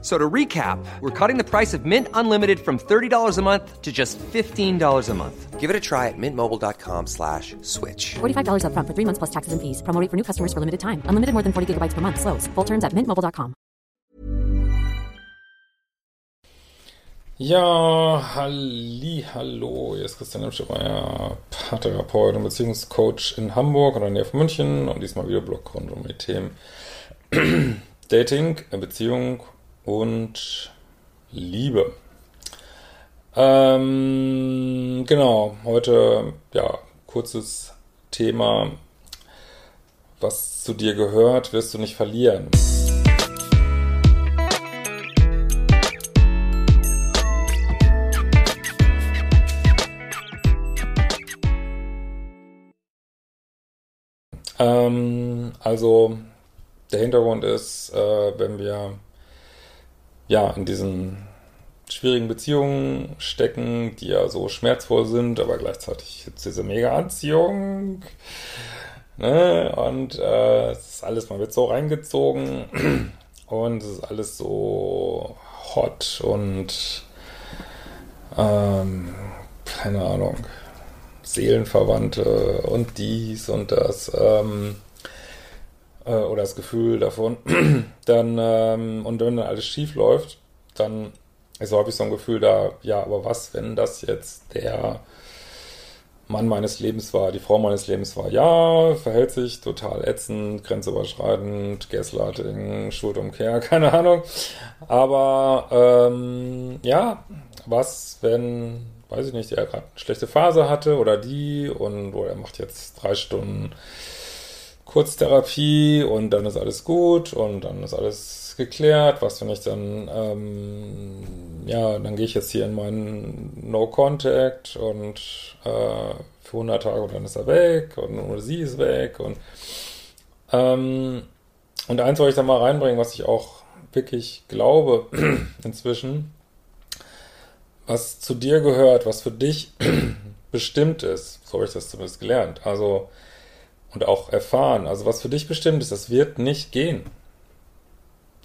So to recap, we're cutting the price of Mint Unlimited from $30 a month to just $15 a month. Give it a try at mintmobile.com slash switch. $45 up front for three months plus taxes and fees. Promo rate for new customers for limited time. Unlimited more than 40 gigabytes per month. Slows. Full terms at mintmobile.com. Ja, halli, hallo, hier ist Christian Emschemeier, Paartherapeut und Beziehungscoach in Hamburg oder in der von München und diesmal wieder Blog rund um die Themen Dating, Beziehung und Liebe. Ähm, genau, heute, ja, kurzes Thema. Was zu dir gehört, wirst du nicht verlieren. Ähm, also, der Hintergrund ist, äh, wenn wir ja, in diesen schwierigen Beziehungen stecken, die ja so schmerzvoll sind, aber gleichzeitig jetzt diese mega Anziehung. Ne? Und äh, es ist alles, man wird so reingezogen und es ist alles so hot und ähm, keine Ahnung, Seelenverwandte und dies und das. Ähm, äh, oder das Gefühl davon, dann, ähm, und wenn dann alles schief läuft, dann ist häufig so ein Gefühl da, ja, aber was, wenn das jetzt der Mann meines Lebens war, die Frau meines Lebens war, ja, verhält sich total ätzend, grenzüberschreitend, Gaslighting, Schuldumkehr, keine Ahnung. Aber ähm, ja, was, wenn, weiß ich nicht, er gerade eine schlechte Phase hatte oder die und oder er macht jetzt drei Stunden Kurztherapie und dann ist alles gut und dann ist alles geklärt. Was wenn ich dann, ähm, ja, dann gehe ich jetzt hier in meinen No Contact und äh, für 100 Tage und dann ist er weg und oder sie ist weg und ähm, und eins wollte ich da mal reinbringen, was ich auch wirklich glaube inzwischen, was zu dir gehört, was für dich bestimmt ist. So habe ich das zumindest gelernt. Also und auch erfahren. Also was für dich bestimmt ist, das wird nicht gehen.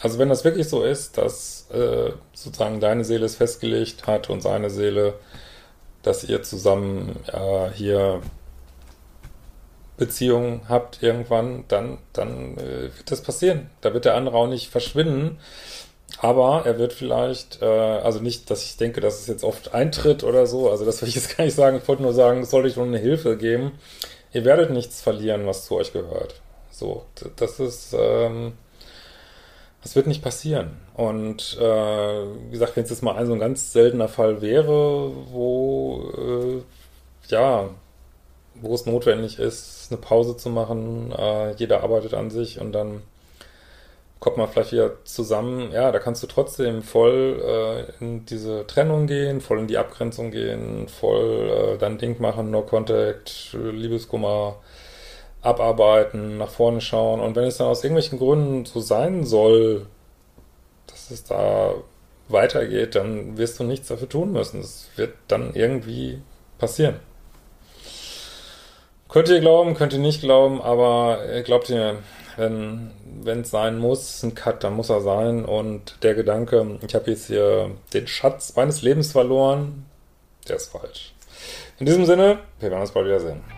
Also wenn das wirklich so ist, dass äh, sozusagen deine Seele es festgelegt hat und seine Seele, dass ihr zusammen äh, hier Beziehungen habt irgendwann, dann, dann äh, wird das passieren. Da wird der andere auch nicht verschwinden. Aber er wird vielleicht, äh, also nicht, dass ich denke, dass es jetzt oft eintritt oder so, also das will ich jetzt gar nicht sagen, ich wollte nur sagen, es sollte ich nur eine Hilfe geben, ihr werdet nichts verlieren, was zu euch gehört. So, das ist, ähm, das wird nicht passieren. Und äh, wie gesagt, wenn es jetzt mal ein so ein ganz seltener Fall wäre, wo äh, ja, wo es notwendig ist, eine Pause zu machen, äh, jeder arbeitet an sich und dann kommt man vielleicht wieder zusammen, ja, da kannst du trotzdem voll äh, in diese Trennung gehen, voll in die Abgrenzung gehen, voll äh, dein Ding machen, No Contact, Liebeskummer abarbeiten, nach vorne schauen. Und wenn es dann aus irgendwelchen Gründen so sein soll, dass es da weitergeht, dann wirst du nichts dafür tun müssen. Es wird dann irgendwie passieren. Könnt ihr glauben, könnt ihr nicht glauben, aber glaubt ihr, wenn es sein muss, ein Cut, dann muss er sein. Und der Gedanke, ich habe jetzt hier den Schatz meines Lebens verloren, der ist falsch. In diesem Sinne, wir werden uns bald wiedersehen.